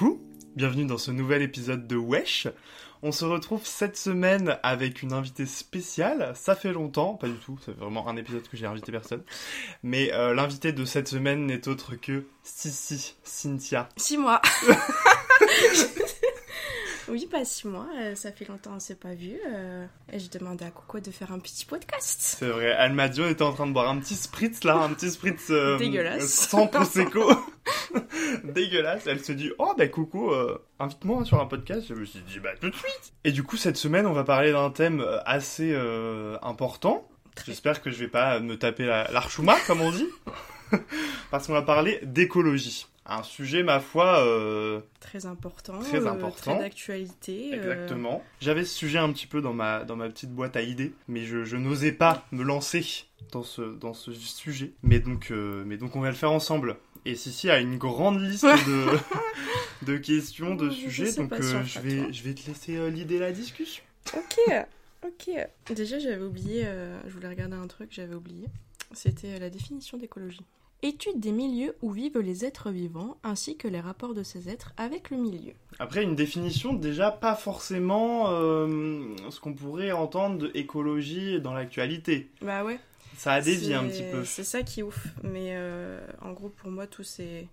Coucou, bienvenue dans ce nouvel épisode de Wesh. On se retrouve cette semaine avec une invitée spéciale. Ça fait longtemps, pas du tout, c'est vraiment un épisode que j'ai invité personne. Mais euh, l'invité de cette semaine n'est autre que Sissi, Cynthia. Six mois. oui, pas six mois. euh, ça fait longtemps on s'est pas vu. euh, et je demandais à Coco de faire un petit podcast. C'est vrai, elle m'a dit on était en train de boire un petit spritz là, un petit spritz euh, Dégueulasse. sans prosecco. Dégueulasse. Elle se dit oh bah coucou, euh, invite-moi sur un podcast. Je me suis dit bah tout de suite. Et du coup cette semaine on va parler d'un thème assez important. J'espère que je vais pas me taper la- l'archouma comme on dit. Parce qu'on va parler d'écologie. Un sujet ma foi euh, Très important. Très euh, important. très d'actualité. euh, Exactement. J'avais ce sujet un petit peu dans ma, dans ma petite boîte à idées, mais je, je n'osais pas me lancer dans ce, dans ce sujet. Mais donc, euh, mais donc on va le faire ensemble. Et Sissi a une grande liste de, de questions, de Je sujets, donc euh, je, vais, je vais te laisser euh, l'idée la discussion. Ok, ok. Déjà, j'avais oublié, euh, je voulais regarder un truc, j'avais oublié. C'était euh, la définition d'écologie. Étude des milieux où vivent les êtres vivants, ainsi que les rapports de ces êtres avec le milieu. Après, une définition déjà pas forcément euh, ce qu'on pourrait entendre de écologie dans l'actualité. Bah ouais. Ça a dévié un C'est- petit peu. C'est ça qui est ouf. Mais euh, en gros, pour moi, tous ces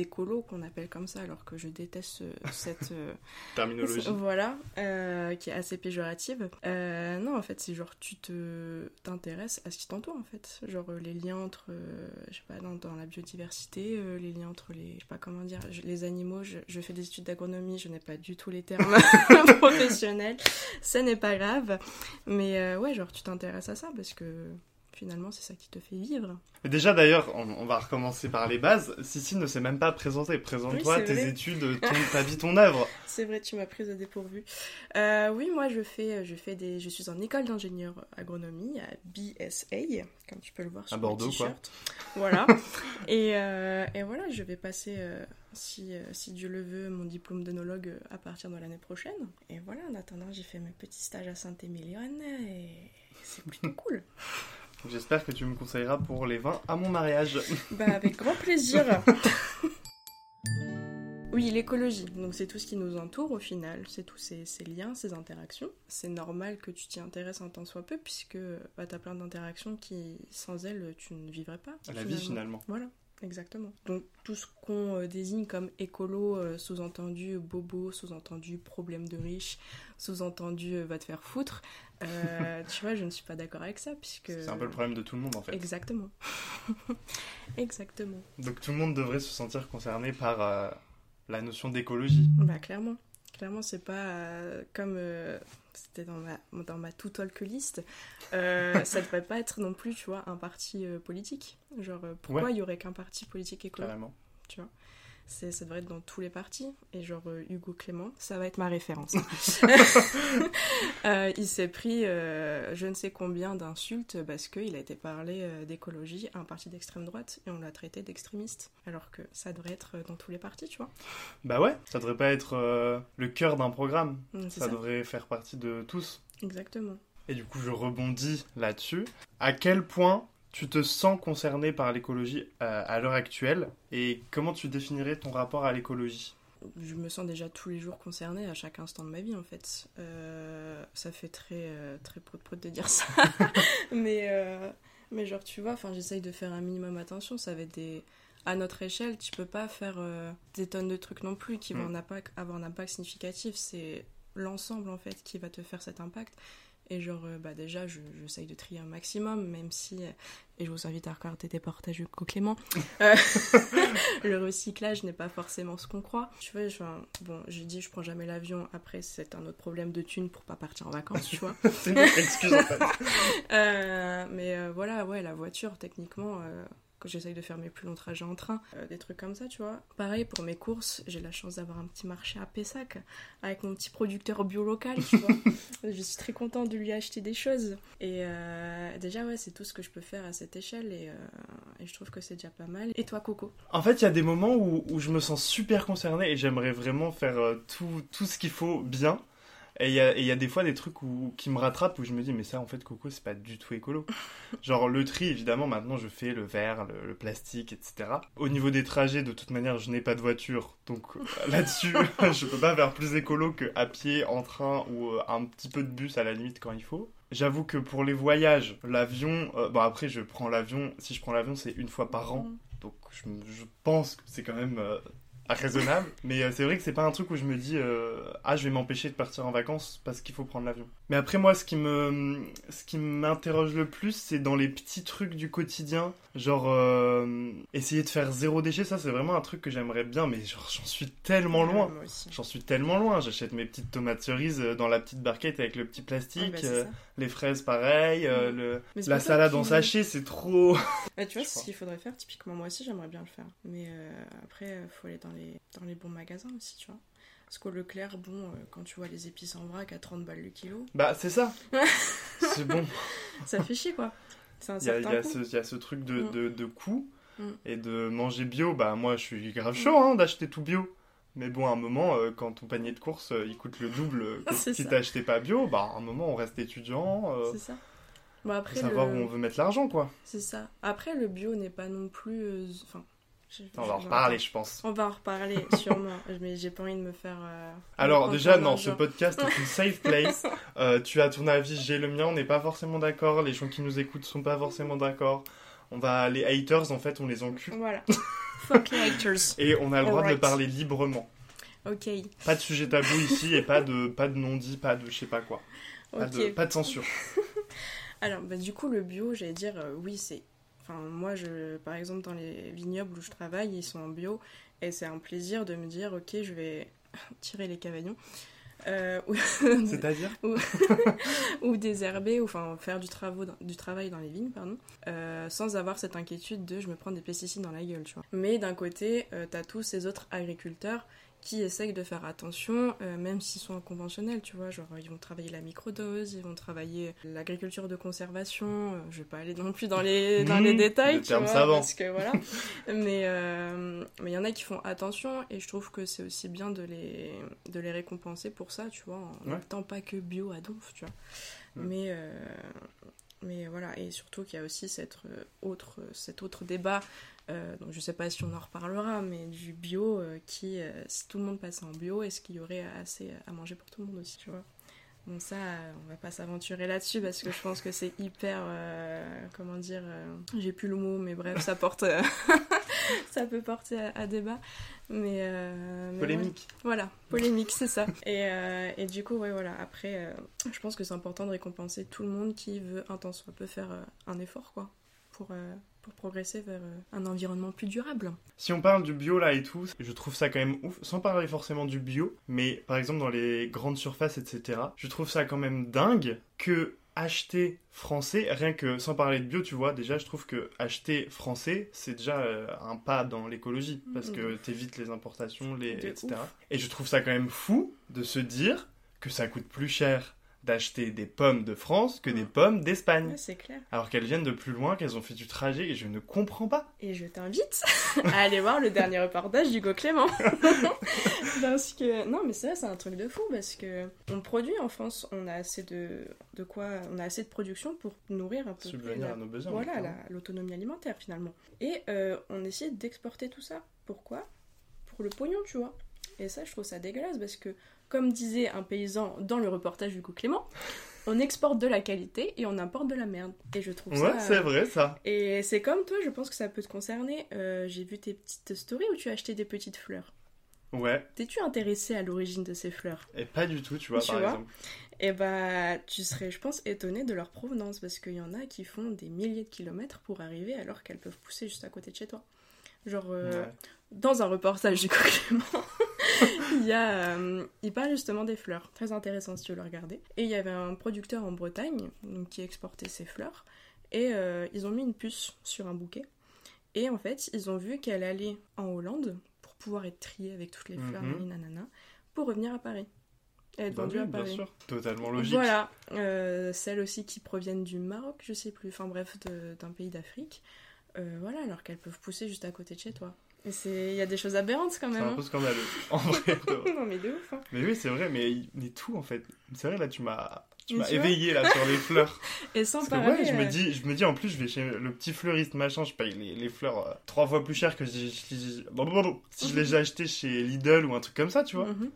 écolos qu'on appelle comme ça, alors que je déteste ce- cette. euh, Terminologie. voilà, euh, qui est assez péjorative. Euh, non, en fait, c'est genre tu te t'intéresses à ce qui t'entoure, en fait. Genre euh, les liens entre, euh, je sais pas, dans, dans la biodiversité, euh, les liens entre les, je sais pas comment dire, je- les animaux. Je, je fais des études d'agronomie, je n'ai pas du tout les termes professionnels. Ce n'est pas grave. Mais euh, ouais, genre tu t'intéresses à ça parce que finalement, c'est ça qui te fait vivre. Mais Déjà d'ailleurs, on, on va recommencer par les bases. Sissi ne s'est même pas présentée. Présente-toi Oui, tes vrai. études, ton, ta vie, ton œuvre. C'est vrai, tu m'as prise au dépourvu. Euh, oui, moi je fais, je fais des, je suis en école d'ingénieur agronomie à BSA, comme tu peux le voir sur À Bordeaux, le quoi. t-shirt. Voilà. et, euh, et voilà, je vais passer, euh, si, euh, si Dieu le veut, mon diplôme d'œnologue euh, à partir de l'année prochaine. Et voilà, en attendant, j'ai fait mes petits stages à Saint-Émilion et c'est plutôt cool. J'espère que tu me conseilleras pour les vins à mon mariage. Bah, avec grand plaisir. Oui, l'écologie. Donc, c'est tout ce qui nous entoure au final. C'est tous ces, ces liens, ces interactions. C'est normal que tu t'y intéresses un tant soit peu, puisque bah, tu as plein d'interactions qui, sans elles, tu ne vivrais pas. La vie finalement. Voilà, exactement. Donc, tout ce qu'on euh, désigne comme écolo, euh, sous-entendu bobo, sous-entendu problème de riche, sous-entendu euh, va te faire foutre, euh, tu vois, je ne suis pas d'accord avec ça, puisque. C'est un peu le problème de tout le monde en fait. Exactement. Exactement. Donc tout le monde devrait se sentir concerné par euh, la notion d'écologie. Bah clairement. Clairement, c'est pas euh, comme c'était dans ma, dans ma tout talk list. ça devrait pas être non plus, tu vois, un parti politique. Genre, pourquoi Ouais. il y aurait qu'un parti politique écolo? Carrément. Tu vois? C'est, ça devrait être dans tous les partis. Et genre, euh, Hugo Clément, ça va être ma référence. Euh, il s'est pris euh, je ne sais combien d'insultes parce qu'il a été parlé euh, d'écologie à un parti d'extrême droite et on l'a traité d'extrémiste. Alors que ça devrait être dans tous les partis, tu vois. Bah ouais, ça devrait pas être le cœur d'un programme. Mm, Ça, ça. devrait faire partie de tous. Exactement. Et du coup, je rebondis là-dessus. À quel point tu te sens concerné par l'écologie euh, à l'heure actuelle et comment tu définirais ton rapport à l'écologie? Je me sens déjà tous les jours concernée à chaque instant de ma vie en fait. Euh, ça fait très euh, très prout prout de dire ça, mais euh, mais genre tu vois, enfin j'essaye de faire un minimum attention. Ça va être des à notre échelle, tu peux pas faire euh, des tonnes de trucs non plus qui vont Mm. impact- avoir un impact significatif. C'est l'ensemble en fait qui va te faire cet impact. Et genre, euh, bah déjà, je- j'essaye de trier un maximum, même si, euh, et je vous invite à regarder des portages Hugo Clément, euh, le recyclage n'est pas forcément ce qu'on croit. Tu vois, enfin, bon, j'ai dit, je prends jamais l'avion, après, c'est un autre problème de thunes pour pas partir en vacances, tu vois. C'est une autre excuse en fait. Euh, mais euh, voilà, ouais, la voiture, techniquement, quand j'essaye de faire mes plus longs trajets en train, euh, des trucs comme ça, tu vois. Pareil, pour mes courses, j'ai la chance d'avoir un petit marché à Pessac, avec mon petit producteur bio local, tu vois. je suis très contente de lui acheter des choses. Et euh, déjà, ouais, c'est tout ce que je peux faire à cette échelle, et, euh, et je trouve que c'est déjà pas mal. Et toi, Coco? En fait, il y a des moments où, où je me sens super concerné et j'aimerais vraiment faire tout, tout ce qu'il faut bien. Et il y a, y des fois des trucs où, qui me rattrapent où je me dis, mais ça, en fait, Coco, c'est pas du tout écolo. Genre, le tri, évidemment, maintenant, je fais le verre, le, le plastique, etc. Au niveau des trajets, de toute manière, je n'ai pas de voiture. Donc, euh, là-dessus, je peux pas faire plus écolo que à pied, en train ou euh, un petit peu de bus à la limite quand il faut. J'avoue que pour les voyages, l'avion, euh, bon après je prends l'avion, si je prends l'avion c'est une fois par an, donc je, pense que c'est quand même euh, raisonnable. Mais euh, c'est vrai que c'est pas un truc où je me dis euh, ah je vais m'empêcher de partir en vacances parce qu'il faut prendre l'avion. Mais après moi ce qui me ce qui m'interroge le plus c'est dans les petits trucs du quotidien, genre euh, essayer de faire zéro déchet, ça c'est vraiment un truc que j'aimerais bien mais genre j'en suis tellement loin. J'en suis tellement loin, j'achète mes petites tomates cerises dans la petite barquette avec le petit Ah, plastique, bah, euh, les fraises pareil, Mm. le, la salade en sachet c'est trop... Bah, tu vois, c'est ce qu'il faudrait faire. Typiquement, moi aussi, j'aimerais bien le faire. Mais après, il faut aller dans les, dans les bons magasins aussi, tu vois. Parce qu'au Leclerc, bon, euh, quand tu vois les épices en vrac à 30 balles le kilo, Bah c'est ça, c'est bon. ça fait chier, quoi. C'est un Il y a, y ce, il y a ce truc de, Mm. de, de coût Mm. et de manger bio, bah moi je suis grave chaud hein, d'acheter tout bio. Mais bon, à un moment, euh, quand ton panier de courses euh, il coûte le double que si t'achetais pas bio, bah à un moment on reste étudiant, C'est ça. Bon, après, faut savoir le... où on veut mettre l'argent quoi. C'est ça. Après, le bio n'est pas non plus... Enfin... je- On va en reparler je pense. On va en reparler, sûrement. Mais j'ai pas envie de me faire... euh, Alors déjà, non, ce podcast est une safe place. Euh, tu as ton avis, j'ai le mien, on n'est pas forcément d'accord. Les gens qui nous écoutent sont pas forcément d'accord. On va, les haters, en fait, on les encule. Voilà. Fuck les haters. Et on a le droit de parler librement. Ok. Pas de sujet tabou ici et pas de, pas de non-dit, pas de je sais pas quoi. Pas, de, pas de censure. Alors, bah, du coup, le bio, j'allais dire, euh, oui, c'est. Enfin, moi, je, par exemple, dans les vignobles où je travaille, ils sont en bio, et c'est un plaisir de me dire, ok, je vais tirer les cavaillons, euh, ou, C'est-à-dire ou désherber, ou enfin faire du, travaux dans- du travail dans les vignes, pardon, euh, sans avoir cette inquiétude de je me prends des pesticides dans la gueule, tu vois. Mais d'un côté, euh, t'as tous ces autres agriculteurs qui essayent de faire attention, euh, même s'ils sont conventionnels, tu vois, genre ils vont travailler la microdose, ils vont travailler l'agriculture de conservation, euh, je vais pas aller non plus dans les, dans les détails, le tu terme vois, savant. parce que voilà. mais euh, mais il y en a qui font attention et je trouve que c'est aussi bien de les, de les récompenser pour ça, tu vois, en Ouais. n'étant pas que bio à donf, tu vois. Mais, euh, mais voilà, et surtout qu'il y a aussi cette, autre, cet autre débat, euh, donc je sais pas si on en reparlera, mais du bio euh, qui, euh, si tout le monde passait en bio, est-ce qu'il y aurait assez à manger pour tout le monde aussi, tu vois? Bon ça, on va pas s'aventurer là-dessus parce que je pense que c'est hyper, comment dire, j'ai plus le mot, mais bref, ça porte, ça peut porter à, à débat, mais, ouais. Polémique. Voilà, polémique, c'est ça. Et, et du coup, ouais, voilà. Après, je pense que c'est important de récompenser tout le monde qui veut un soit peu faire un effort, quoi, pour, pour progresser vers euh, un environnement plus durable. Si on parle du bio là et tout, je trouve ça quand même ouf, sans parler forcément du bio, mais par exemple dans les grandes surfaces, etc., je trouve ça quand même dingue que acheter français, rien que sans parler de bio, tu vois, déjà je trouve que acheter français, c'est déjà euh, un pas dans l'écologie, parce que t'évites les importations, les, etc. ouf. Et je trouve ça quand même fou de se dire que ça coûte plus cher d'acheter des pommes de France que des Mm. pommes d'Espagne. C'est clair. Alors qu'elles viennent de plus loin, qu'elles ont fait du trajet, et je ne comprends pas. Et je t'invite à aller voir le dernier reportage d'Hugo Clément. parce que, non, mais ça, c'est un truc de fou, parce que on produit en France, on a assez de, de quoi, on a assez de production pour nourrir un peu Subvenir à nos besoins. Voilà, la- l'autonomie alimentaire finalement. Et euh, on essaie d'exporter tout ça. Pourquoi? Pour le pognon, tu vois. Et ça, je trouve ça dégueulasse parce que, comme disait un paysan dans le reportage du coup Clément, on exporte de la qualité et on importe de la merde. Et je trouve Ouais, ça. c'est vrai ça. Et c'est comme toi, je pense que ça peut te concerner. Euh, J'ai vu tes petites stories où tu as acheté des petites fleurs. Ouais. T'es-tu intéressé à l'origine de ces fleurs? Et pas du tout, tu vois, Tu par vois? exemple. Eh bah, tu serais, je pense, étonné de leur provenance parce qu'il y en a qui font des milliers de kilomètres pour arriver alors qu'elles peuvent pousser juste à côté de chez toi. Genre, euh, Ouais. Dans un reportage du Clément, il y a, euh, il parle justement des fleurs, très intéressant si tu veux le regarder. Et il y avait un producteur en Bretagne donc, qui exportait ses fleurs et euh, ils ont mis une puce sur un bouquet. Et en fait, ils ont vu qu'elle allait en Hollande pour pouvoir être triée avec toutes les fleurs, Mhm. nani, nanana, pour revenir à Paris. Et être Bah vendue oui, à bien Paris. sûr. Totalement logique. Voilà, euh, celles aussi qui proviennent du Maroc, je sais plus, enfin bref, d'un pays d'Afrique. Voilà, alors qu'elles peuvent pousser juste à côté de chez toi. C'est, il y a des choses aberrantes quand C'est même. un hein. peu scandaleux. En vrai. non mais de ouf. hein. Mais oui, c'est vrai, mais, mais tout en fait. C'est vrai, là, tu m'as. Tu m'as éveillé là sur les fleurs. Et sans Parce que parler. ouais, je me euh, dis, je me dis en plus, je vais chez le petit fleuriste machin, je paye les, les fleurs euh, trois fois plus cher que si, je les ai achetées chez Lidl ou un truc comme ça, tu vois. mhm.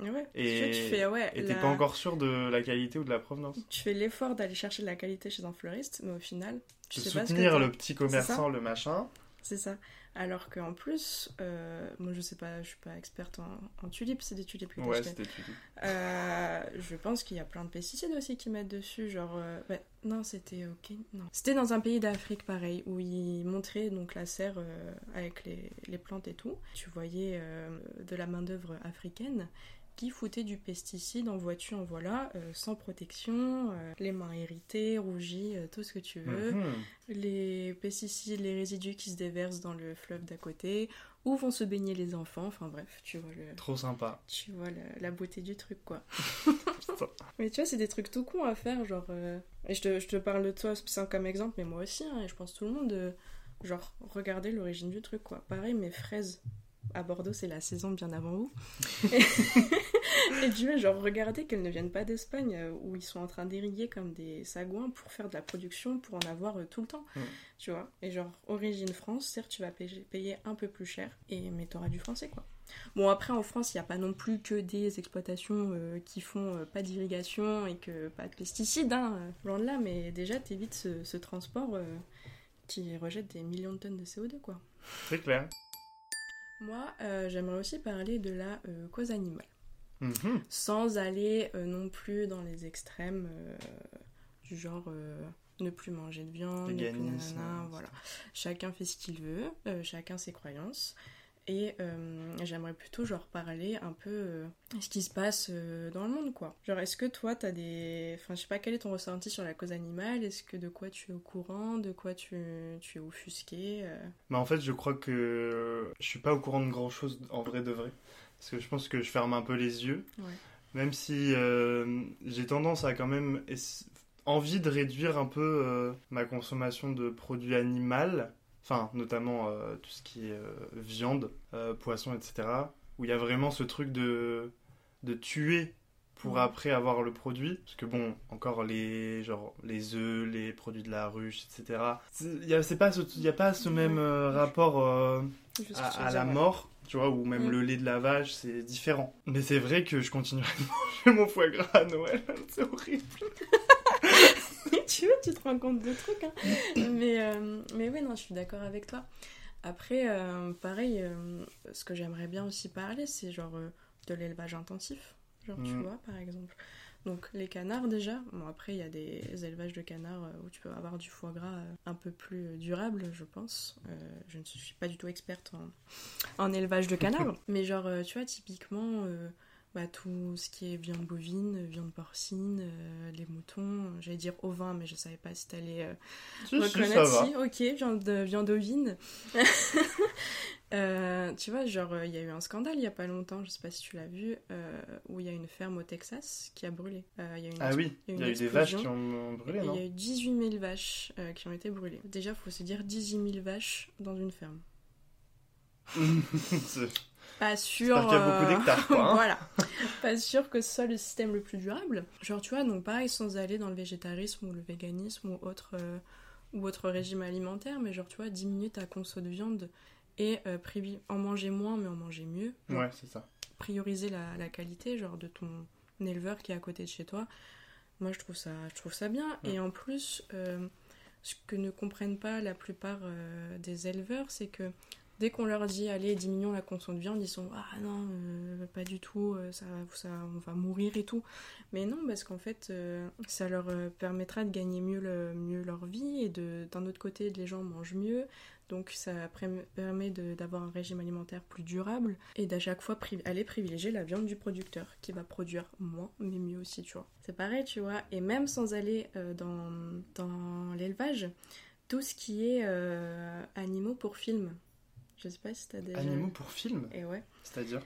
Ouais. Et- Tu, fais ouais. T'es la- pas encore sûr de la qualité ou de la provenance. Tu fais l'effort d'aller chercher de la qualité chez un fleuriste, mais au final, tu De sais pas ce que soutenir le petit commerçant, le machin. C'est ça. Alors qu'en plus, euh, moi je sais pas, je suis pas experte en, en tulipes, c'est des tulipes que Ouais, achetées. c'était tu dis. Euh, je pense qu'il y a plein de pesticides aussi qui mettent dessus, genre euh, non c'était ok, non c'était dans un pays d'Afrique pareil où ils montraient donc la serre avec les, les plantes et tout. Tu voyais de la main d'œuvre africaine qui foutait du pesticide en voiture, en voilà, euh, sans protection, euh, les mains irritées, rougies, euh, tout ce que tu veux Mhm. les pesticides, les résidus qui se déversent dans le fleuve d'à côté, où vont se baigner les enfants, enfin bref, tu vois, le, Trop sympa. tu vois la, la beauté du truc quoi. Mais tu vois, c'est des trucs tout cons à faire, genre. euh, Et je te, je te parle de toi c'est comme exemple, mais moi aussi, hein, et je pense tout le monde, de, genre, regarder l'origine du truc quoi. Pareil, mes fraises. À Bordeaux, c'est la saison bien avant vous. Et, tu vois, genre, regardez qu'elles ne viennent pas d'Espagne, euh, où ils sont en train d'irriguer comme des sagouins pour faire de la production, pour en avoir euh, tout le temps. Tu vois Et genre, origine France, certes, tu vas payer, un peu plus cher, et, mais t'auras du français, quoi. Bon, après, en France, il n'y a pas non plus que des exploitations euh, qui font euh, pas d'irrigation et que pas de pesticides, hein, loin de là, mais déjà, t'évites ce, ce transport euh, qui rejette des millions de tonnes de CO2, quoi. C'est clair. Moi, euh, j'aimerais aussi parler de la euh, cause animale, Mhm. sans aller euh, non plus dans les extrêmes du genre ne plus manger de viande, ne plus nanana, voilà. Chacun fait ce qu'il veut, chacun ses croyances. Et euh, j'aimerais plutôt genre parler un peu euh, ce qui se passe euh, dans le monde quoi. Genre est-ce que toi t'as des... Enfin je sais pas quel est ton ressenti sur la cause animale, est-ce que de quoi tu es au courant, de quoi tu, tu es offusqué euh, Mais en fait, je crois que je suis pas au courant de grand chose en vrai de vrai. Parce que je pense que je ferme un peu les yeux. Ouais. Même si j'ai tendance à quand même envie de réduire un peu ma consommation de produits animaux. Enfin, notamment euh, tout ce qui est euh, viande, euh, poisson, etc. Où il y a vraiment ce truc de, de tuer pour après avoir le produit. Parce que bon, encore les, genre, les œufs, les produits de la ruche, etc. Il n'y a, pas ce- y a pas ce même euh, rapport euh, à, à la mort, tu vois, ou même Mm. le lait de la vache, c'est différent. Mais c'est vrai que je continuerai de manger mon foie gras à Noël, c'est horrible. Tu te rends compte de trucs. Hein. mais, euh, mais oui, non, je suis d'accord avec toi. Après, euh, pareil, euh, ce que j'aimerais bien aussi parler, c'est genre euh, de l'élevage intensif. Genre, tu Mm. vois, par exemple. Donc, les canards, déjà. Bon, après, il y a des élevages de canards où tu peux avoir du foie gras un peu plus durable, je pense. Je ne suis pas du tout experte en, en élevage de canards. mais genre, tu vois, typiquement... euh, bah, tout ce qui est viande bovine, viande porcine, euh, les moutons, j'allais dire ovin, mais je savais pas si t'allais euh, Si, reconnaître. Si, ok, viande, viande ovine. Euh, tu vois, genre, euh, il y a eu un scandale il y a pas longtemps, je sais pas si tu l'as vu, euh, où il y a une ferme au Texas qui a brûlé. Euh, il y a une Ah oui, il il y y a eu des vaches explosion. qui ont brûlé, et il non y a eu 18 000 vaches euh, qui ont été brûlées. Déjà, faut se dire 18 000 vaches dans une ferme. Pas sûr. J'espère qu'il y a beaucoup euh, d'hectares, quoi, hein. voilà. Pas sûr que ce soit le système le plus durable. Genre, tu vois, donc pareil, sans aller dans le végétarisme ou le véganisme ou autre, euh, ou autre régime alimentaire, mais genre, tu vois, diminuer ta conso de viande et euh, privi- en manger moins, mais en manger mieux. Genre, Ouais, c'est ça. prioriser la, la qualité, genre, de ton éleveur qui est à côté de chez toi. Moi, je trouve ça, je trouve ça bien. Ouais. Et en plus, euh, ce que ne comprennent pas la plupart euh, des éleveurs, c'est que Dès qu'on leur dit allez diminuons la consommation de viande, ils sont ah non euh, pas du tout, euh, ça, ça on va mourir et tout. Mais non parce qu'en fait euh, ça leur permettra de gagner mieux, mieux leur vie et d'un autre côté les gens mangent mieux. Donc ça permet d'avoir un régime alimentaire plus durable et d'à chaque fois aller privilégier la viande du producteur qui va produire moins mais mieux aussi tu vois. C'est pareil tu vois et même sans aller dans, dans l'élevage, tout ce qui est animaux pour film. Je sais pas si t'as déjà Animaux pour film Et ouais. C'est-à-dire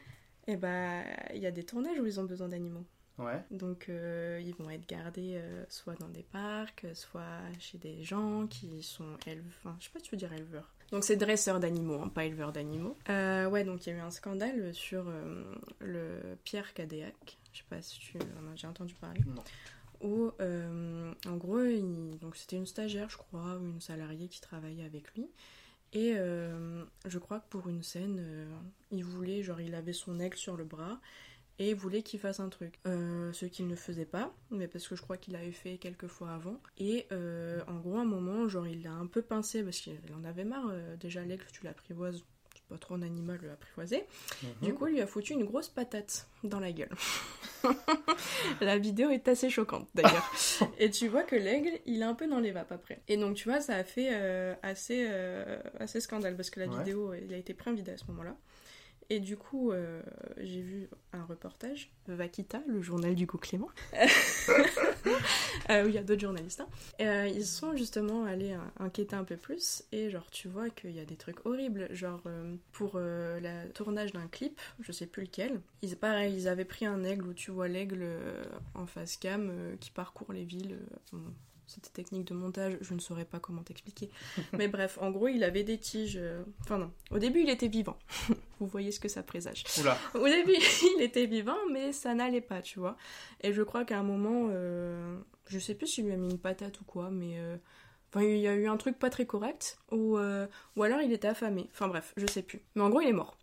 Et bah il y a des tournages où ils ont besoin d'animaux. Ouais. Donc euh, ils vont être gardés euh, soit dans des parcs, soit chez des gens qui sont éleveurs. Enfin, je sais pas si tu veux dire éleveurs. Donc c'est dresseurs d'animaux, hein, pas éleveurs d'animaux. Euh, ouais, donc il y a eu un scandale sur le Pierre Cadéac. Je sais pas si tu en as déjà entendu parler. Non. Où en gros, il- donc c'était une stagiaire, je crois, ou une salariée qui travaillait avec lui. Et euh, je crois que pour une scène, euh, il voulait, genre, il avait son aigle sur le bras et voulait qu'il fasse un truc. Euh, ce qu'il ne faisait pas, mais parce que je crois qu'il l'avait fait quelques fois avant. Et en gros, à un moment, genre, il l'a un peu pincé parce qu'il en avait marre. déjà, l'aigle, tu l'apprivoises, pas trop un animal à apprivoiser. Du coup, il lui a foutu une grosse patate dans la gueule. la vidéo est assez choquante d'ailleurs. Et tu vois que l'aigle, il est un peu dans les vapes après. Et donc, tu vois, ça a fait euh, assez, euh, assez scandale parce que la Ouais. vidéo, il a été vidéo à ce moment-là. Et du coup, euh, j'ai vu un reportage, Vakita, le journal du coup Clément, euh, où il y a d'autres journalistes. hein. Euh, ils sont justement allés euh, enquêter un peu plus, et genre tu vois qu'il y a des trucs horribles, genre euh, pour euh, le tournage d'un clip, je sais plus lequel, ils, pareil, ils avaient pris un aigle où tu vois l'aigle euh, en face cam euh, qui parcourt les villes. euh, cette technique de montage, je ne saurais pas comment t'expliquer. Mais bref, en gros, il avait des tiges. euh, Enfin, non. Au début, il était vivant. Vous voyez ce que ça présage. Oula. Au début, il était vivant, mais ça n'allait pas, tu vois. Et je crois qu'à un moment, euh, je sais plus s'il lui a mis une patate ou quoi, mais euh, enfin, il y a eu un truc pas très correct, ou, euh, ou alors il était affamé. Enfin bref, je sais plus. Mais en gros, il est mort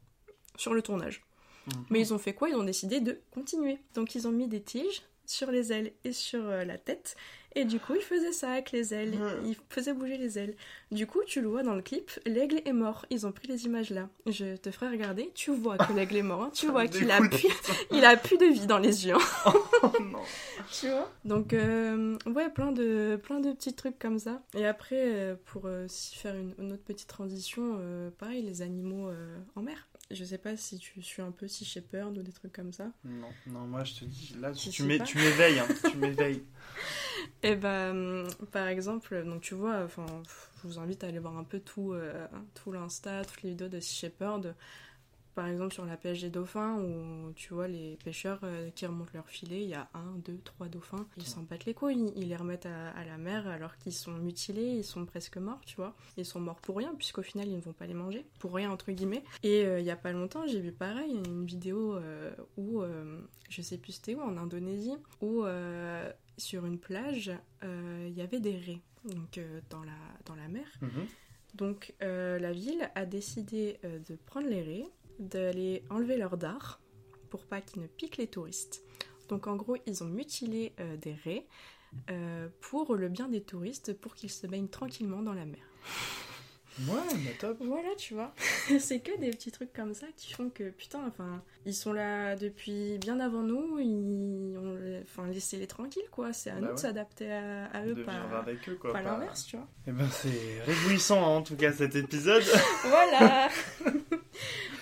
sur le tournage. Mhm. Mais ils ont fait quoi? Ils ont décidé de continuer. Donc ils ont mis des tiges sur les ailes et sur la tête. Et du coup, ils faisaient ça avec les ailes. Ils faisaient bouger les ailes. Du coup, tu le vois dans le clip, l'aigle est mort. Ils ont pris les images là. Je te ferai regarder. Tu vois que l'aigle est mort. hein. Tu vois qu'il a plus, il a plus de vie dans les yeux. hein. Oh non. tu vois? Donc, euh, ouais, plein de, plein de petits trucs comme ça. Et après, euh, pour euh, faire une, une autre petite transition, euh, pareil, les animaux en mer. Je sais pas si tu suis un peu Sea Shepherd ou des trucs comme ça. Non, non, moi je te dis, là Tu tu, sais m'é- pas tu m'éveilles, hein, tu m'éveilles. Et bah, par exemple, donc tu vois, enfin, je vous invite à aller voir un peu tout, euh, tout l'Insta, toutes les vidéos de Sea Shepherd. Par exemple, sur la pêche des dauphins, où tu vois les pêcheurs euh, qui remontent leur filet, il y a un, deux, trois dauphins, ils s'en battent les couilles, ils les remettent à, à la mer alors qu'ils sont mutilés, ils sont presque morts, tu vois. Ils sont morts pour rien, puisqu'au final, ils ne vont pas les manger, pour rien, entre guillemets. Et euh, il y a pas longtemps, j'ai vu pareil, une vidéo euh, où, euh, je sais plus c'était où, en Indonésie, où euh, sur une plage, euh, il y avait des raies, donc euh, dans, la, dans la mer. Mhm. Donc euh, la ville a décidé euh, de prendre les raies, d'aller enlever leur dard pour pas qu'ils ne piquent les touristes. Donc en gros, ils ont mutilé euh, des raies euh, pour le bien des touristes, pour qu'ils se baignent tranquillement dans la mer. Ouais, mais top. Voilà, tu vois. c'est que des petits trucs comme ça qui font que, putain, enfin, ils sont là depuis bien avant nous, ils ont, enfin, laissez-les tranquilles, quoi. C'est à Bah nous de s'adapter à, à De eux, vivre pas, avec eux, quoi. pas pas- l'inverse, tu vois. Eh ben, c'est réjouissant, hein, en tout cas, cet épisode. Voilà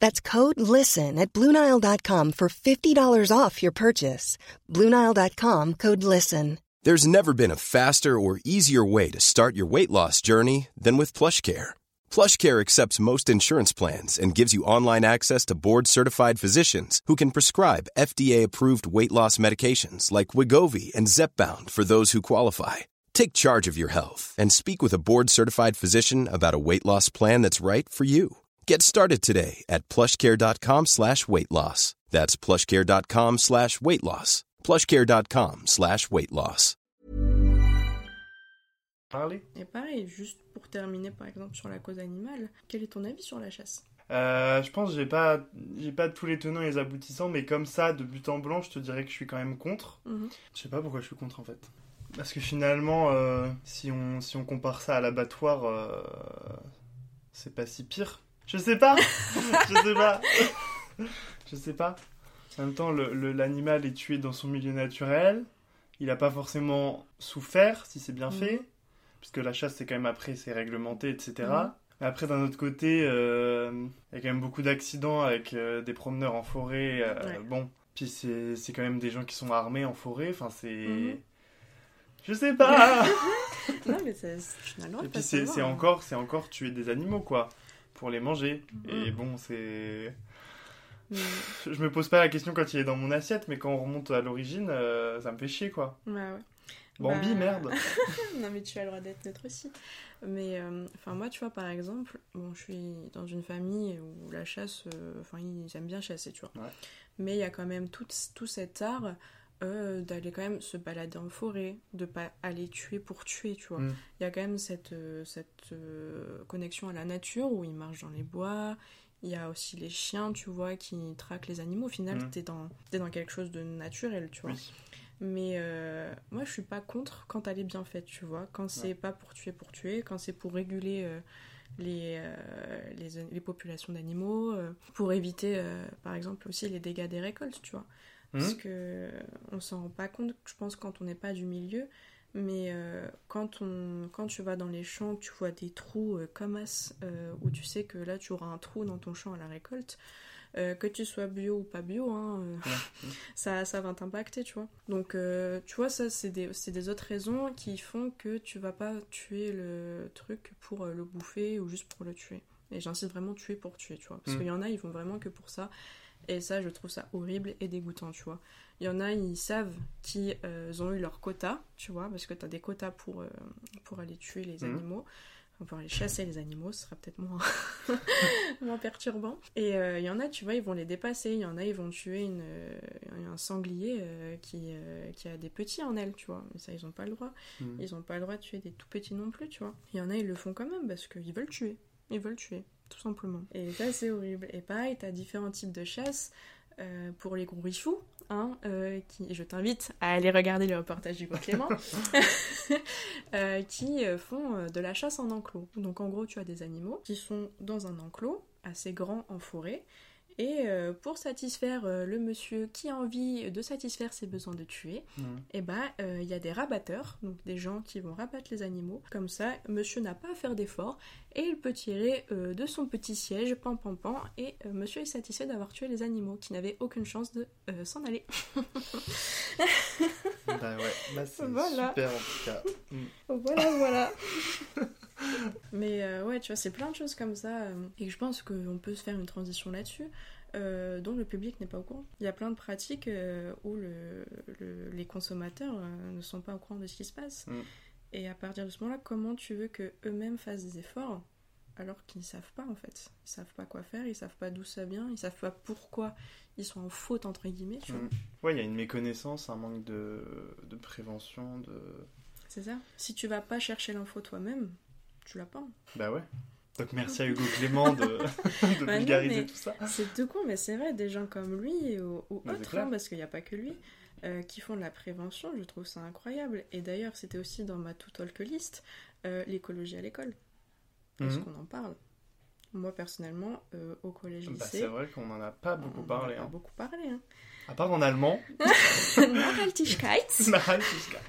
That's code LISTEN at Bluenile.com for $50 off your purchase. Bluenile.com code LISTEN. There's never been a faster or easier way to start your weight loss journey than with PlushCare. PlushCare accepts most insurance plans and gives you online access to board-certified physicians who can prescribe FDA-approved weight loss medications like Wigovi and Zepbound for those who qualify. Take charge of your health and speak with a board-certified physician about a weight loss plan that's right for you. Get started today at plushcare.com slash weight loss. That's plushcare.com slash weight loss. plushcare.com slash weight loss. Parler Et pareil, juste pour terminer par exemple sur la cause animale, quel est ton avis sur la chasse? Euh, je pense que j'ai pas, j'ai pas tous les tenants et les aboutissants, mais comme ça, de but en blanc, je te dirais que je suis quand même contre. Mhm. Je sais pas pourquoi je suis contre en fait. Parce que finalement, euh, si, on, si on compare ça à l'abattoir, euh, c'est pas si pire. Je sais pas Je sais pas Je sais pas. En même temps, l'animal est tué dans son milieu naturel. Il a pas forcément souffert, si c'est bien Mhm. fait. Puisque la chasse, c'est quand même après, c'est réglementé, etc. Mhm. Mais après, d'un autre côté, euh, il y a quand même beaucoup d'accidents avec euh, des promeneurs en forêt. euh, Ouais. Bon, puis c'est quand même des gens qui sont armés en forêt. Enfin, c'est. Mhm. Je sais pas Non mais c'est Et puis c'est hein. encore, c'est encore tuer des animaux, quoi. Pour les manger. Et Mhm. bon, c'est. Mais- Je me pose pas la question quand il est dans mon assiette, mais quand on remonte à l'origine, euh, ça me fait chier, quoi. Ouais, ouais. Bambi, Bah, merde non mais tu as le droit d'être neutre aussi. Mais euh, enfin moi tu vois par exemple, bon je suis dans une famille où la chasse, euh, enfin ils aiment bien chasser tu vois. Ouais. Mais il y a quand même tout, tout cet art euh, d'aller quand même se balader en forêt, de pas aller tuer pour tuer tu vois. Il Mm. y a quand même cette, euh, cette euh, connexion à la nature où ils marchent dans les bois. Il y a aussi les chiens, tu vois, qui traquent les animaux. Au final, Mm. t'es dans, t'es dans quelque chose de naturel, tu vois. Oui. Mais euh, moi, je suis pas contre quand elle est bien faite, tu vois. Quand c'est pas pour tuer pour tuer, quand c'est pour réguler euh, les, euh, les, les populations d'animaux, pour éviter, par exemple, aussi les dégâts des récoltes, tu vois. Parce Mhm. que on s'en rend pas compte, je pense, quand on n'est pas du milieu. Mais euh, quand, on, quand tu vas dans les champs, que tu vois des trous euh, comme as, euh, où tu sais que là tu auras un trou dans ton champ à la récolte, euh, que tu sois bio ou pas bio, hein, euh, ça, ça va t'impacter, tu vois. Donc, euh, tu vois, ça, c'est des, c'est des autres raisons qui font que tu vas pas tuer le truc pour euh, le bouffer ou juste pour le tuer. Et j'insiste vraiment tuer pour tuer, tu vois. Parce Mm. qu'il y en a, ils vont vraiment que pour ça. Et ça, je trouve ça horrible et dégoûtant, tu vois. Il y en a, ils savent qu'ils euh, ont eu leur quota, tu vois, parce que tu as des quotas pour, euh, pour aller tuer les Mhm. animaux. Pour aller chasser les animaux, ce sera peut-être moins, moins perturbant. Et euh, il y en a, tu vois, ils vont les dépasser. Il y en a, ils vont tuer une, un sanglier qui, qui a des petits en aile, tu vois. Mais ça, ils ont pas le droit. Mhm. Ils ont pas le droit de tuer des tout petits non plus, tu vois. Il y en a, ils le font quand même parce qu'ils veulent tuer. Ils veulent tuer, tout simplement. Et ça, c'est horrible. Et pareil, t'as différents types de chasse. euh, pour les gros richoux, hein, euh, qui, je t'invite à aller regarder le reportage du Clément, euh, qui font de la chasse en enclos. Donc en gros, tu as des animaux qui sont dans un enclos assez grand en forêt. Et euh, pour satisfaire euh, le monsieur qui a envie de satisfaire ses besoins de tuer, Mhm. et ben il y a des rabatteurs, donc des gens qui vont rabattre les animaux. Comme ça, monsieur n'a pas à faire d'efforts et il peut tirer euh, de son petit siège, pan pan pan, et euh, monsieur est satisfait d'avoir tué les animaux qui n'avaient aucune chance de euh, s'en aller. Bah ouais, bah c'est Voilà. super en tout cas. Mhm. Voilà, voilà. Mais euh, ouais, tu vois, c'est plein de choses comme ça. euh, et je pense qu'on peut se faire une transition là-dessus, euh, dont le public n'est pas au courant. Il y a plein de pratiques où le, le- les consommateurs ne sont pas au courant de ce qui se passe. Mm. Et à partir de ce moment-là, comment tu veux que eux-mêmes fassent des efforts alors qu'ils ne savent pas en fait? Ils savent pas quoi faire, ils savent pas d'où ça vient, ils savent pas pourquoi ils sont en faute entre guillemets, tu vois? Mhm. Ouais, il y a une méconnaissance, un manque de, de prévention, de. C'est ça. Si tu vas pas chercher l'info toi-même, tu l'as pas. Bah ouais. Donc merci à Hugo Clément de, de Bah vulgariser mais- tout ça. C'est tout con, mais c'est vrai, des gens comme lui ou, ou Bah, autres, hein, parce qu'il n'y a pas que lui, euh, qui font de la prévention, je trouve ça incroyable. Et d'ailleurs, c'était aussi dans ma tout talk list, euh, l'écologie à l'école. Est-ce Mhm. qu'on en parle? Moi, personnellement, euh, au collège Bah, lycée, c'est vrai qu'on en a pas beaucoup on en parlé. a pas hein. beaucoup parlé. Hein. À part en allemand. Nachhaltigkeit. Fiscal.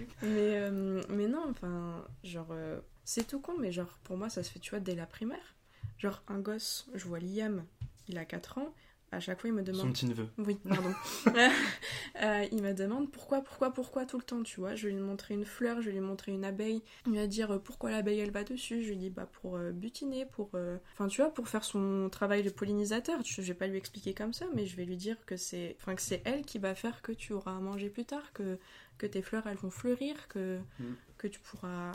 mais, euh, mais non, enfin, genre, euh, c'est tout con, mais genre, pour moi, ça se fait, tu vois, dès la primaire. Genre, un gosse, je vois Liam, il a 4 ans, à chaque fois, il me demande Son petit neveu. Oui, pardon. Euh, il me demande pourquoi, pourquoi, pourquoi tout le temps, tu vois. Je vais lui montrer une fleur, je vais lui montrer une abeille. Il va dire euh, pourquoi l'abeille elle va dessus. Je lui dis bah pour euh, butiner, pour. euh, Enfin, tu vois, pour faire son travail de pollinisateur. Je vais pas lui expliquer comme ça, mais je vais lui dire que c'est. Enfin, que c'est elle qui va faire que tu auras à manger plus tard, que, que tes fleurs elles vont fleurir, que, Mm. que tu pourras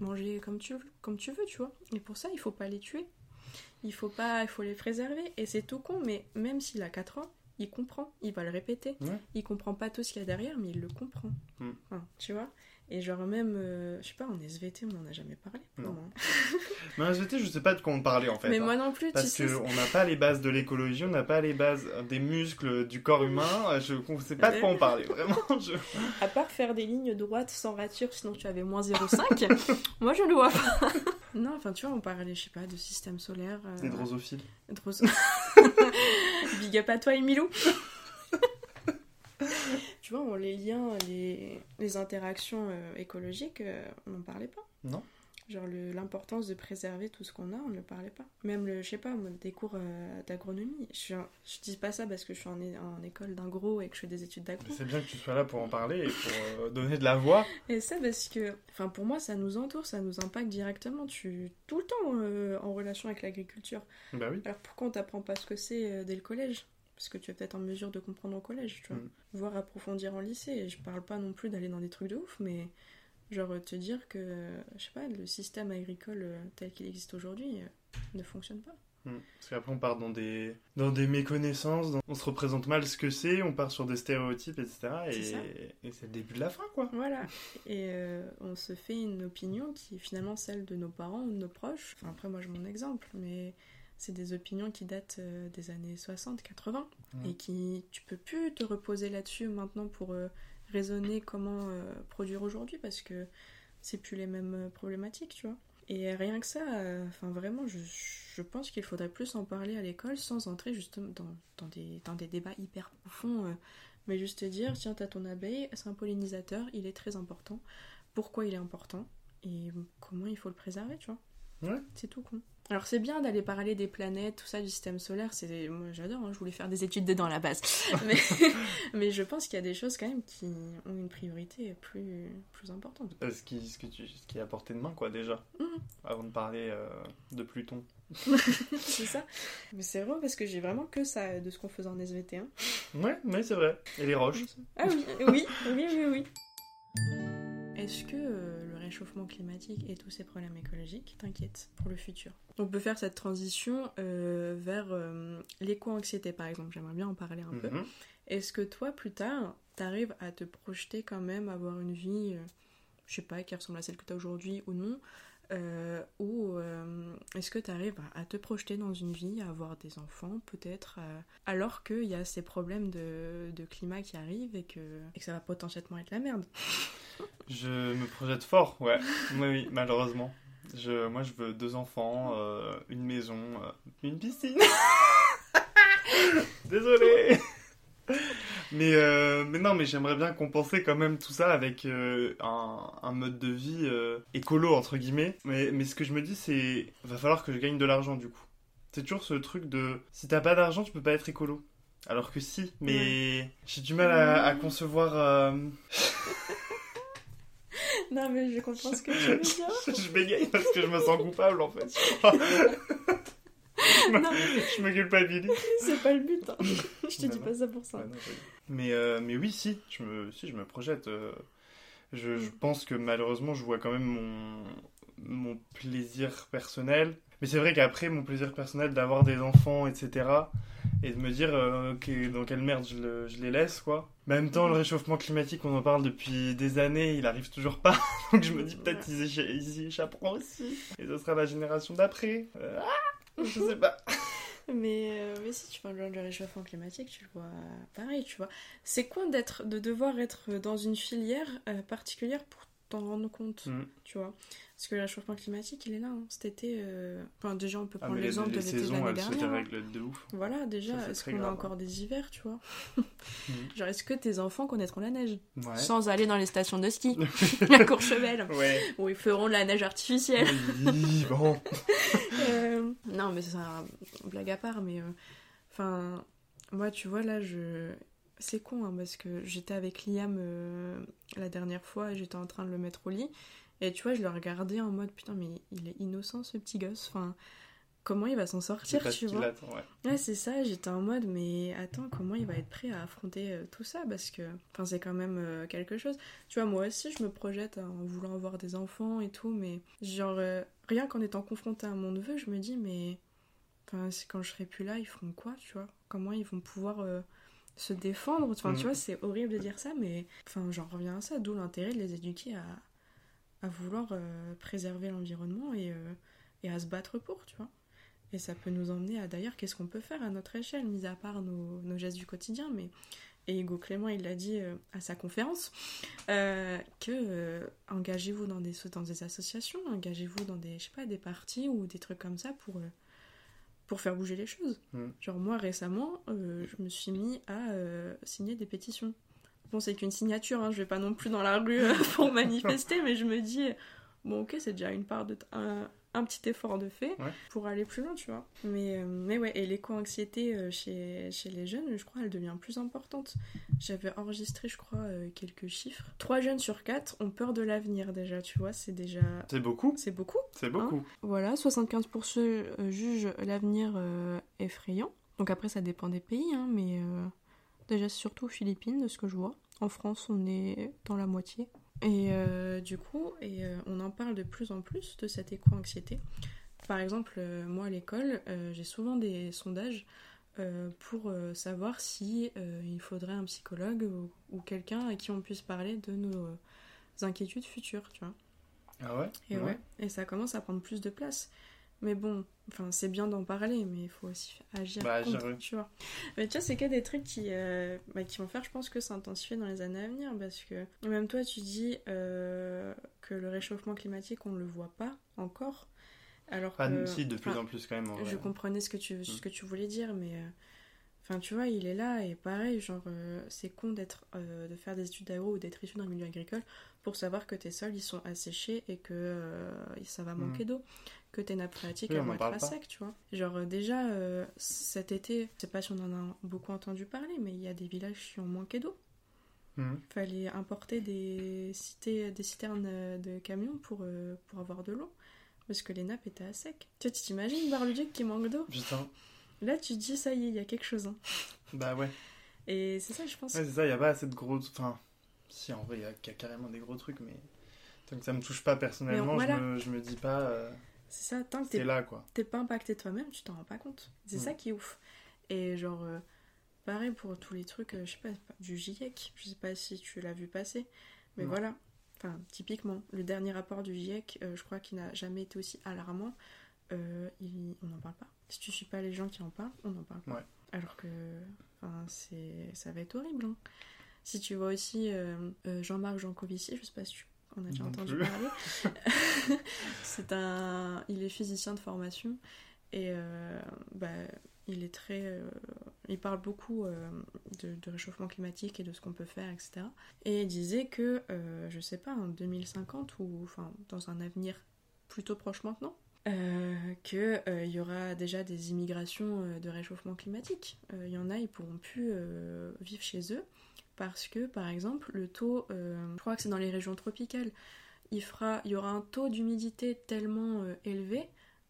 manger comme tu, veux, comme tu veux, tu vois. Et pour ça, il faut pas les tuer. Il faut pas, il faut les préserver. Et c'est tout con, mais même s'il a 4 ans, il comprend, il va le répéter. Ouais. Il comprend pas tout ce qu'il y a derrière, mais il le comprend. Mm. Enfin, tu vois? Et genre même, euh, je sais pas, en SVT, on en a jamais parlé. Non. Mais en SVT, je sais pas de quoi on parlait en fait. mais hein. moi non plus, tu Parce sais. qu'on n'a pas les bases de l'écologie, on n'a pas les bases des muscles du corps humain. Je ne sais pas de quoi on parlait, vraiment. Je... À part faire des lignes droites sans rature, sinon tu avais moins 0,5, moi je le vois pas. non, enfin tu vois, on parlait, je sais pas, de système solaire. euh, Des drosophiles. Dros- Big up à toi, Emilou. Tu vois, on- les liens, les, les interactions euh, écologiques, euh, on n'en parlait pas. Non. Genre le- l'importance de préserver tout ce qu'on a, on ne parlait pas. Même, le, je sais pas, moi, des cours euh, d'agronomie. Je, je dis pas ça parce que je suis en, école d'agro et que je fais des études d'agro. C'est bien que tu sois là pour en parler et pour donner de la voix. Et ça parce que, enfin pour moi, ça nous entoure, ça nous impacte directement. Tu tout le temps en relation avec l'agriculture. Bah oui. Alors pourquoi on t'apprend pas ce que c'est dès le collège? Parce que tu es peut-être en mesure de comprendre au collège, tu vois. Mm. Voire approfondir en lycée. Et je parle pas non plus d'aller dans des trucs de ouf, mais genre euh, te dire que, je sais pas, le système agricole euh, tel qu'il existe aujourd'hui euh, ne fonctionne pas. Mm. Parce qu'après, on part dans des, dans des méconnaissances, dans- on se représente mal ce que c'est, on part sur des stéréotypes, etc. Et, et c'est le début de la fin, quoi. Voilà. Et euh, on se fait une opinion qui est finalement celle de nos parents ou de nos proches. Enfin, après, moi, j'ai mon exemple, mais c'est des opinions qui datent euh, des années 60, 80, Ouais. et qui, tu peux plus te reposer là-dessus maintenant pour euh, raisonner comment euh, produire aujourd'hui, parce que c'est plus les mêmes problématiques, tu vois. Et rien que ça, enfin vraiment, je, je pense qu'il faudrait plus en parler à l'école sans entrer justement dans, dans, des, dans des débats hyper profonds. mais juste te dire, tiens, t'as ton abeille, c'est un pollinisateur, il est très important. Pourquoi il est important? Et comment il faut le préserver, tu vois? Ouais. C'est tout con. Alors c'est bien d'aller parler des planètes, tout ça, du système solaire, c'est moi j'adore, hein, je voulais faire des études dedans à la base. mais, mais je pense qu'il y a des choses quand même qui ont une priorité plus, plus importante. Euh, Ce qui, ce, que tu, ce qui est à portée de main, quoi, déjà. Mhm. Avant de parler euh, de Pluton. c'est ça. Mais c'est vrai parce que j'ai vraiment que ça de ce qu'on faisait en SVT. hein. Ouais, mais c'est vrai. Et les roches. Ah oui, oui, oui, oui, oui. Est-ce que euh, réchauffement climatique et tous ces problèmes écologiques t'inquiètent pour le futur On peut faire cette transition euh, vers euh, l'éco-anxiété par exemple, j'aimerais bien en parler un peu. Mhm. Est-ce que toi, plus tard, t'arrives à te projeter quand même, avoir une vie, euh, je sais pas, qui ressemble à celle que t'as aujourd'hui ou non euh, Ou euh, est-ce que t'arrives à, à te projeter dans une vie, à avoir des enfants peut-être, euh, alors qu'il y a ces problèmes de, climat qui arrivent et que, et que ça va potentiellement être la merde? Je me projette fort, ouais. oui, oui, malheureusement. Je, moi, je veux deux enfants, euh, une maison, une piscine. Désolé. Mais, euh, mais non, mais j'aimerais bien compenser quand même tout ça avec euh, un, un mode de vie euh, écolo, entre guillemets. Mais, mais ce que je me dis, c'est va falloir que je gagne de l'argent, du coup. C'est toujours ce truc de si t'as pas d'argent, tu peux pas être écolo. Alors que si, mais j'ai du mal à, à concevoir. euh, Non, mais je comprends ce que tu veux dire. je bégaye parce que je me sens coupable en fait. je, me, culpabilise. C'est pas le but. hein. Je te Non, dis non. pas ça pour ça. Non, mais, euh, mais oui, si, je me, si, je me projette. euh, je, je pense que malheureusement, je vois quand même mon, mon plaisir personnel. Mais c'est vrai qu'après, mon plaisir personnel d'avoir des enfants, etc., et de me dire euh, que- dans quelle merde je, le- je les laisse, quoi. Mais en même temps, le réchauffement climatique, on en parle depuis des années, il arrive toujours pas. Donc je me dis peut-être qu'ils y échapperont aussi. Et ce sera la génération d'après. Euh, ah, je sais pas. Mais, euh, mais si tu parles du réchauffement climatique, tu le vois pareil, tu vois. C'est quoi d'être, de devoir être dans une filière euh, particulière pour t'en rendre compte, Mm. tu vois? Parce que le réchauffement climatique, il est là. hein. Cet été, euh, enfin, déjà, on peut Ah, prendre les, l'exemple les de l'été saisons, l'année dernière. hein. dérèglent de ouf. Voilà, déjà, est-ce qu'on a encore hein. des hivers, tu vois? Mm. Genre, est-ce que tes enfants connaîtront la neige? Ouais. Sans aller dans les stations de ski à Courchevel, Ouais. où ils feront de la neige artificielle. Oui, bon. Euh, non, mais c'est un blague à part, mais euh, enfin, moi, tu vois, là, je. C'est con, hein, parce que j'étais avec Liam euh, la dernière fois et j'étais en train de le mettre au lit. Et tu vois, je le regardais en mode putain, mais il est innocent ce petit gosse. Enfin, comment il va s'en sortir, pas tu vois ouais. Ouais, c'est ça, j'étais en mode, mais attends, comment il va être prêt à affronter euh, tout ça? Parce que, enfin, c'est quand même euh, quelque chose. Tu vois, moi aussi, je me projette en voulant avoir des enfants et tout, mais genre, euh, rien qu'en étant confrontée à mon neveu, je me dis, mais quand je serai plus là, ils feront quoi, tu vois? Comment ils vont pouvoir se défendre? Enfin, tu vois, c'est horrible de dire ça, mais enfin, j'en reviens à ça, d'où l'intérêt de les éduquer à, à vouloir préserver l'environnement et, et à se battre pour, tu vois? Et ça peut nous emmener à d'ailleurs qu'est-ce qu'on peut faire à notre échelle, mis à part nos, nos gestes du quotidien. Mais et Hugo Clément, il l'a dit euh, à sa conférence, euh, que euh, engagez-vous dans des dans des associations, engagez-vous dans des je sais pas des partis ou des trucs comme ça pour euh, pour faire bouger les choses. Mm. Genre moi récemment, euh, je me suis mis à signer des pétitions. Bon, c'est qu'une signature, hein, je vais pas non plus dans la rue pour manifester, mais je me dis, bon, ok, c'est déjà une part de. un, un petit effort de fait Ouais. pour aller plus loin, tu vois. Mais, euh, mais ouais, et l'éco-anxiété euh, chez, chez les jeunes, je crois, elle devient plus importante. J'avais enregistré, je crois, euh, quelques chiffres. Trois jeunes sur quatre ont peur de l'avenir, déjà, tu vois, c'est déjà. C'est beaucoup. C'est beaucoup. C'est beaucoup. Voilà, 75% euh, jugent l'avenir euh, effrayant. Donc après, ça dépend des pays, hein, mais euh, déjà, surtout aux Philippines, de ce que je vois. En France, on est dans la moitié. Et euh, du coup, et, euh, on en parle de plus en plus de cette éco-anxiété. Par exemple, euh, moi à l'école, j'ai souvent des sondages pour savoir si il faudrait un psychologue ou, ou quelqu'un à qui on puisse parler de nos inquiétudes futures, tu vois. Ah ouais? Et ouais. et ça commence à prendre plus de place. Mais bon, enfin, c'est bien d'en parler, mais il faut aussi agir Bah, contre, tu vois. Mais tu vois, c'est que des trucs qui, euh, bah, qui vont faire, je pense, que s'intensifier dans les années à venir, parce que même toi, tu dis euh, que le réchauffement climatique, on ne le voit pas encore, alors Ah, que... si, de plus en plus quand même. en vrai. je comprenais ce que tu, Mm. ce que tu voulais dire, mais... euh, Enfin, tu vois, il est là, et pareil, genre, c'est con d'être, de faire des études d'agro ou d'être issu d'un milieu agricole pour savoir que tes sols, ils sont asséchés et que euh, ça va manquer d'eau, que tes nappes phréatiques. Oui, elles vont être à sec, tu vois. Genre, euh, déjà, euh, cet été, je sais pas si on en a beaucoup entendu parler, mais il y a des villages qui ont manqué d'eau. Mhm. Fallait importer des, cités, des citernes euh, de camions pour, euh, pour avoir de l'eau. Parce que les nappes étaient à sec. Tu vois, tu t'imagines Bar-le-Duc qui manque d'eau? Putain. Là, tu te dis, ça y est, il y a quelque chose. hein. Bah ouais. Et c'est ça, je pense. Ouais, c'est ça, il n'y a pas assez de gros. Enfin, si en vrai, il y, a- y a carrément des gros trucs, mais. Tant que ça me touche pas personnellement, voilà. je, me, je me dis pas. euh, C'est ça, tant que t'es là quoi. t'es pas impacté toi-même, tu t'en rends pas compte. C'est ça qui est ouf. Et genre, euh, pareil pour tous les trucs, euh, je sais pas, du GIEC, je sais pas si tu l'as vu passer, mais voilà. Enfin, typiquement, le dernier rapport du GIEC, euh, je crois qu'il n'a jamais été aussi alarmant. Il- on n'en parle pas. Si tu suis pas les gens qui en parlent, on n'en parle pas. Ouais. Alors que, enfin, c'est, ça va être horrible. hein. Si tu vois aussi Jean-Marc Jancovici, je sais pas si tu en as déjà Non entendu plus. parler. c'est un, il est physicien de formation et euh, bah, il est très, euh, il parle beaucoup euh, de, de réchauffement climatique et de ce qu'on peut faire, etc. Et il disait que, je sais pas, en 2050 ou enfin dans un avenir plutôt proche maintenant, euh, qu'il y aura déjà des immigrations euh, de réchauffement climatique. Il y en a, ils pourront plus vivre chez eux parce que, par exemple, le taux, euh, je crois que c'est dans les régions tropicales, il, fera, il y aura un taux d'humidité tellement euh, élevé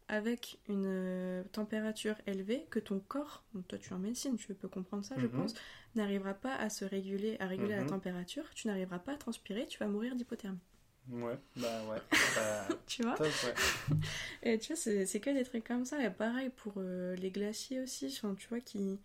avec une euh, température élevée que ton corps, donc toi tu es en médecine, tu peux comprendre ça, je Mhm. pense, n'arrivera pas à se réguler, à réguler la Mhm. température, tu n'arriveras pas à transpirer, tu vas mourir d'hypothermie. Ouais, bah ouais. Bah, Tu vois top, ouais. Et tu vois, c'est que des trucs comme ça. Et pareil pour euh, les glaciers aussi, tu vois, qui,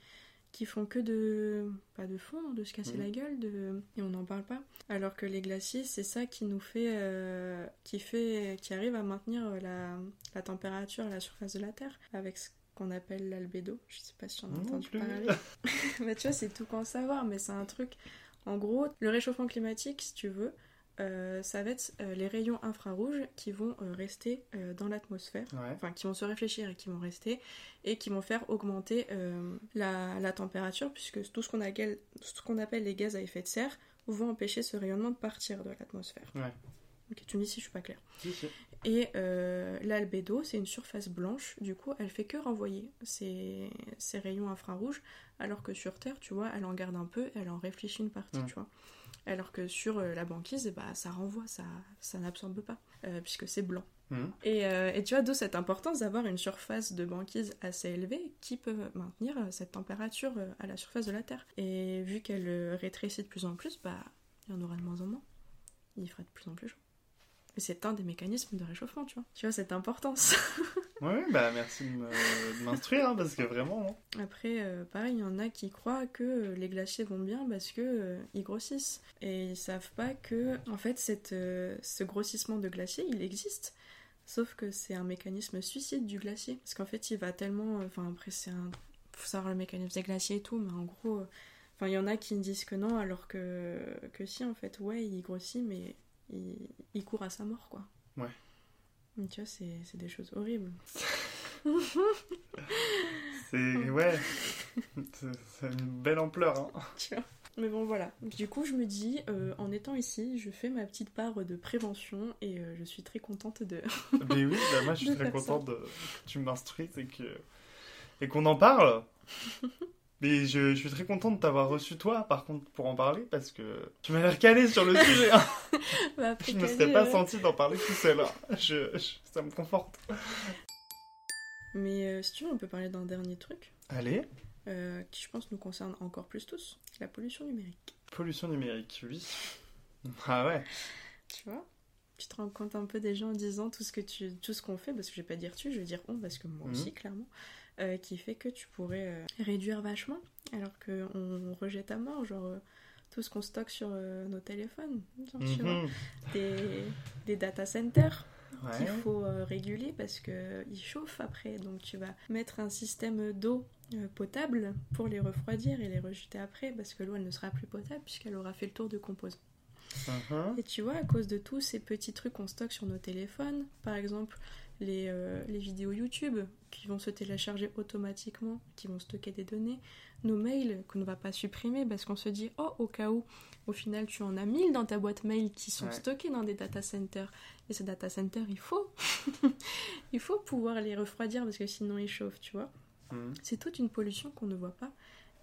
qui font que de. pas de fondre, de se casser Mhm. la gueule, de, et on n'en parle pas. Alors que les glaciers, c'est ça qui nous fait. euh, qui fait. qui arrive à maintenir la, la température à la surface de la Terre avec ce qu'on appelle l'albédo. Je sais pas si on a Non entendu plus. parler. bah, tu vois, c'est tout qu'en savoir, mais c'est un truc. En gros, le réchauffement climatique, si tu veux, euh, ça va être euh, les rayons infrarouges qui vont euh, rester dans l'atmosphère, Ouais. enfin qui vont se réfléchir et qui vont rester, et qui vont faire augmenter la, la température, puisque tout ce qu'on appelle, les gaz à effet de serre vont empêcher ce rayonnement de partir de l'atmosphère. Ouais. Ok, tu me dis si je suis pas claire. Si, si. Et euh, l'albédo, c'est une surface blanche, du coup, elle fait que renvoyer ces, ces rayons infrarouges, alors que sur Terre, tu vois, elle en garde un peu, elle en réfléchit une partie, Mm. tu vois. Alors que sur euh, la banquise, bah, ça renvoie, ça, ça n'absorbe pas, euh, puisque c'est blanc. Mhm. Et, et tu vois, d'où cette importance d'avoir une surface de banquise assez élevée qui peut maintenir cette température à la surface de la Terre. Et vu qu'elle rétrécit de plus en plus, bah, il y en aura de moins en moins. Il fera de plus en plus chaud. Et c'est un des mécanismes de réchauffement, tu vois. Tu vois cette importance. Ouais, bah merci de m'instruire, hein, parce que vraiment. hein. Après, euh, pareil, il y en a qui croient que euh, les glaciers vont bien parce que euh, ils grossissent. Et ils savent pas que, en fait, cette, euh, ce grossissement de glacier, il existe. Sauf que c'est un mécanisme suicide du glacier. Parce qu'en fait, il va tellement. Enfin, après, c'est un. Faut savoir le mécanisme des glaciers et tout, mais en gros. Enfin, il y en a qui disent que non, alors que, que si, en fait, ouais, il grossit, mais il, il court à sa mort, quoi. Ouais. Donc, tu vois, c'est des choses horribles. C'est. Ouais. C'est une belle ampleur, hein. Tu vois. Mais bon, voilà. Du coup, je me dis, euh, en étant ici, je fais ma petite part de prévention et euh, je suis très contente de. Mais oui, bah moi je suis très faire content de... que tu m'instruises et que et qu'on en parle. Mais je, je suis très content de t'avoir reçu toi, par contre, pour en parler, parce que tu m'as l'air calé sur le sujet. hein. Bah, Je me Kali, serais pas euh, senti d'en parler tout seul. hein. Je, je- ça me conforte. Mais euh, si tu veux, on peut parler d'un dernier truc Allez, euh, qui, je pense, nous concerne encore plus tous la pollution numérique. pollution numérique, oui. Ah ouais. Tu vois? Tu te rends compte un peu des gens en disant tout ce que tu, tout ce qu'on fait, parce que je vais pas dire tu, je vais dire on, parce que moi Mhm. aussi, clairement, euh, qui fait que tu pourrais euh, réduire vachement, alors qu'on rejette à mort, genre euh, tout ce qu'on stocke sur nos téléphones, genre, tu vois, Mhm. des, des data centers qu'il faut réguler parce qu'ils chauffent après. Donc tu vas mettre un système d'eau potable pour les refroidir et les rejeter après parce que l'eau elle ne sera plus potable puisqu'elle aura fait le tour de composants. Mhm. Et tu vois, à cause de tous ces petits trucs qu'on stocke sur nos téléphones, par exemple les, euh, les vidéos YouTube qui vont se télécharger automatiquement, qui vont stocker des données, nos mails qu'on ne va pas supprimer parce qu'on se dit, oh, au cas où, au final, tu en as 1000 dans ta boîte mail qui sont Ouais. stockés dans des data centers. Et ces data centers, il faut, il faut pouvoir les refroidir parce que sinon ils chauffent, tu vois. Mhm. C'est toute une pollution qu'on ne voit pas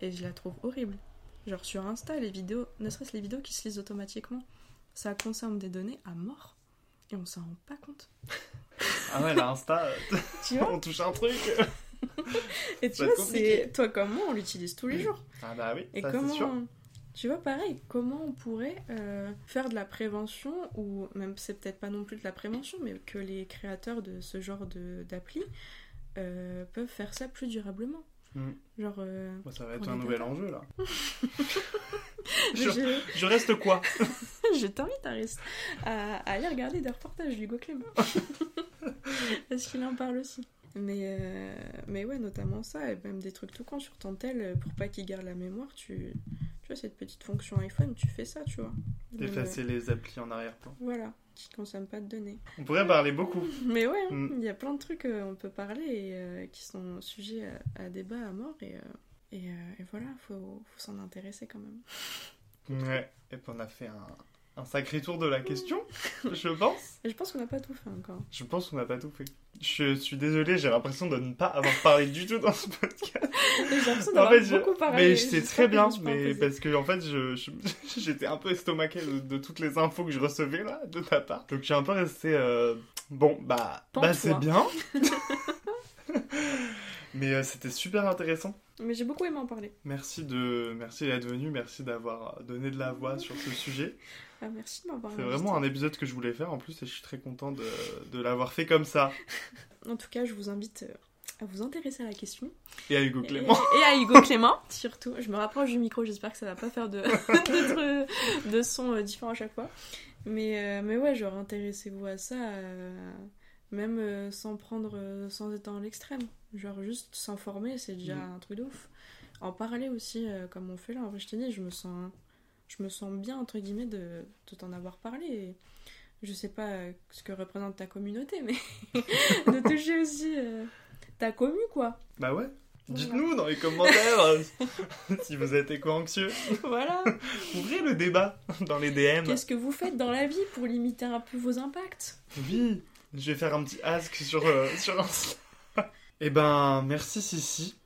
et je la trouve horrible. Genre sur Insta, les vidéos, ne serait-ce les vidéos qui se lisent automatiquement, ça consomme des données à mort et on s'en rend pas compte. Ah ouais, là, Insta, euh, Tu vois on touche un truc. Et tu vois, c'est toi comme moi, on l'utilise tous les jours. Ah bah oui, Et ça sûr. comment tu vois pareil, comment on pourrait euh, faire de la prévention ou même c'est peut-être pas non plus de la prévention, mais que les créateurs de ce genre d'appli euh, peuvent faire ça plus durablement. Mhm. Genre euh, ça va être un nouvel enjeu là. je, je- je reste quoi? Je t'invite à, rester- à, à aller regarder des reportages d'Hugo Clément. Parce qu'il en parle aussi. Mais, euh, mais ouais, notamment ça, et même des trucs tout cons sur ton tel, euh, pour pas qu'il garde la mémoire, tu, tu vois, cette petite fonction iPhone, tu fais ça, tu vois. D'effacer les applis en arrière-plan. Voilà, qui consomme pas de données. On pourrait parler beaucoup. Mais ouais, hein, Mm. il y a plein de trucs euh, on peut parler et euh, qui sont sujets à, à débat à mort, et, euh, et, euh, et voilà, faut, faut s'en intéresser quand même. Ouais. Et puis on a fait un, un sacré tour de la question, je pense. Et je pense qu'on n'a pas tout fait encore. Je pense qu'on n'a pas tout fait. Je suis désolé, j'ai l'impression de ne pas avoir parlé du tout dans ce podcast. J'ai l'impression En d'avoir fait, beaucoup parlé. mais j'espère très bien, mais parce que en fait, j'étais un peu estomaqué de, de toutes les infos que je recevais là de ta part. Donc suis un peu resté euh, bon, bah, bah c'est bien. mais euh, c'était super intéressant. Mais j'ai beaucoup aimé en parler. Merci de, merci d'être venu, merci d'avoir donné de la voix sur ce sujet. Ah, merci de m'avoir C'est vraiment un épisode que je voulais faire en plus et je suis très content de, de l'avoir fait comme ça. En tout cas, je vous invite euh, à vous intéresser à la question. Et à Hugo Clément. Et, et à Hugo Clément, surtout. Je me rapproche du micro, j'espère que ça va pas faire de, de, de sons euh, différents à chaque fois. Mais, euh, mais ouais, genre, intéressez-vous à ça, euh, même euh, sans prendre, sans être dans l'extrême. Genre, juste s'informer, c'est déjà Mm. un truc de ouf. En parler aussi, comme on fait là, en vrai, je te dis, je me sens, je me sens bien, entre guillemets, de, de t'en avoir parlé. Et je sais pas euh, ce que représente ta communauté, mais de toucher aussi euh, ta commu, quoi. Bah ouais. Dites-nous dans les commentaires euh, si vous êtes éco-anxieux. Voilà. Ouvrez le débat dans les DM. Qu'est-ce que vous faites dans la vie pour limiter un peu vos impacts? Oui, je vais faire un petit ask sur, euh, sur Insta. Eh ben, merci Sissi.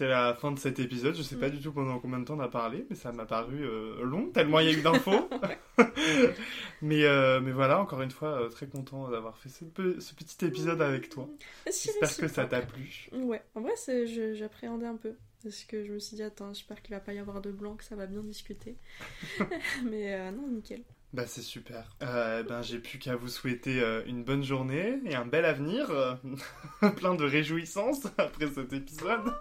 C'est la fin de cet épisode. Je sais pas du tout pendant combien de temps on a parlé, mais ça m'a paru euh, long, tellement il y a eu d'infos. mais, euh, mais voilà, encore une fois, euh, très content d'avoir fait ce, pe- ce petit épisode avec toi. C'est J'espère que ça t'a plu. Ouais, en vrai, j'appréhendais un peu. Parce que je me suis dit, attends, j'espère qu'il va pas y avoir de blanc, que ça va bien discuter. Mais euh, non, nickel. Bah c'est super. Euh, ben j'ai plus qu'à vous souhaiter euh, une bonne journée et un bel avenir, euh, plein de réjouissances après cet épisode.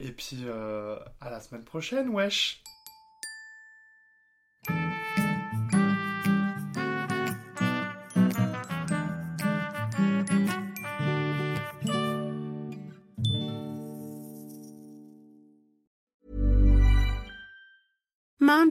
Et puis à la semaine prochaine, wesh.